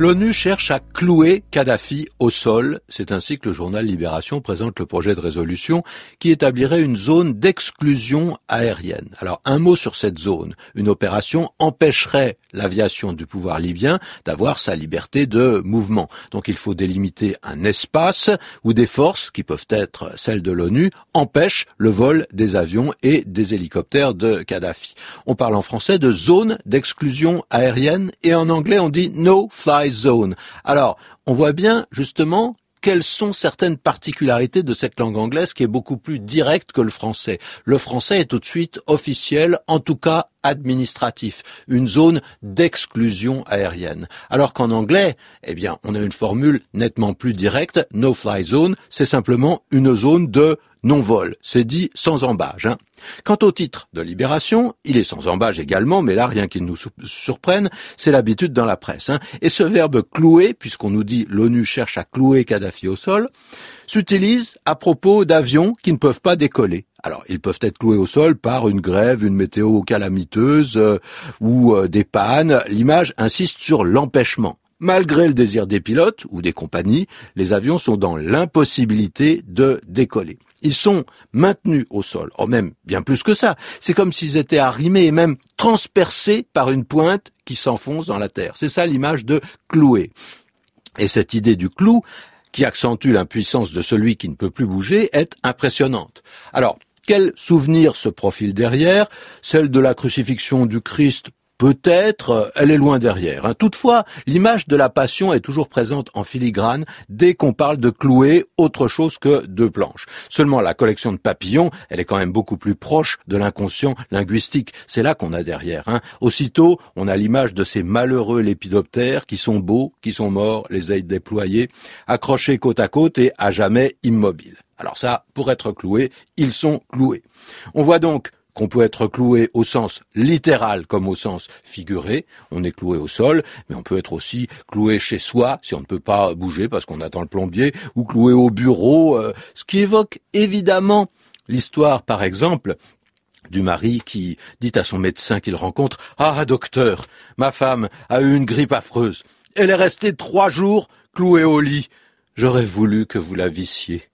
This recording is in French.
L'ONU cherche à clouer Kadhafi au sol. C'est ainsi que le journal Libération présente le projet de résolution qui établirait une zone d'exclusion aérienne. Alors un mot sur cette zone. Une opération empêcherait l'aviation du pouvoir libyen d'avoir sa liberté de mouvement. Donc il faut délimiter un espace où des forces, qui peuvent être celles de l'ONU, empêchent le vol des avions et des hélicoptères de Kadhafi. On parle en français de zone d'exclusion aérienne et en anglais on dit no fly Alors, on voit bien justement quelles sont certaines particularités de cette langue anglaise qui est beaucoup plus directe que le français. Le français est tout de suite officiel, en tout cas administratif, une zone d'exclusion aérienne. Alors qu'en anglais, eh bien, on a une formule nettement plus directe, no fly zone, c'est simplement une zone de non-vol. C'est dit sans embâge. Hein. Quant au titre de Libération, il est sans embâge également, mais là, rien qui nous surprenne, c'est l'habitude dans la presse. Hein. Et ce verbe clouer, puisqu'on nous dit l'ONU cherche à clouer Kadhafi au sol, s'utilise à propos d'avions qui ne peuvent pas décoller. Alors, ils peuvent être cloués au sol par une grève, une météo calamiteuse euh, ou euh, des pannes. L'image insiste sur l'empêchement. Malgré le désir des pilotes ou des compagnies, les avions sont dans l'impossibilité de décoller. Ils sont maintenus au sol, or même bien plus que ça. C'est comme s'ils étaient arrimés et même transpercés par une pointe qui s'enfonce dans la terre. C'est ça l'image de clouer. Et cette idée du clou, qui accentue l'impuissance de celui qui ne peut plus bouger, est impressionnante. Alors, quel souvenir se profile derrière? Celle de la crucifixion du Christ Peut-être, euh, elle est loin derrière. Hein. Toutefois, l'image de la passion est toujours présente en filigrane dès qu'on parle de clouer autre chose que de planches. Seulement, la collection de papillons, elle est quand même beaucoup plus proche de l'inconscient linguistique. C'est là qu'on a derrière. Hein. Aussitôt, on a l'image de ces malheureux lépidoptères qui sont beaux, qui sont morts, les ailes déployées, accrochés côte à côte et à jamais immobiles. Alors ça, pour être cloués, ils sont cloués. On voit donc qu'on peut être cloué au sens littéral comme au sens figuré. On est cloué au sol, mais on peut être aussi cloué chez soi si on ne peut pas bouger parce qu'on attend le plombier, ou cloué au bureau, euh, ce qui évoque évidemment l'histoire, par exemple, du mari qui dit à son médecin qu'il rencontre Ah, docteur, ma femme a eu une grippe affreuse. Elle est restée trois jours clouée au lit. J'aurais voulu que vous la vissiez.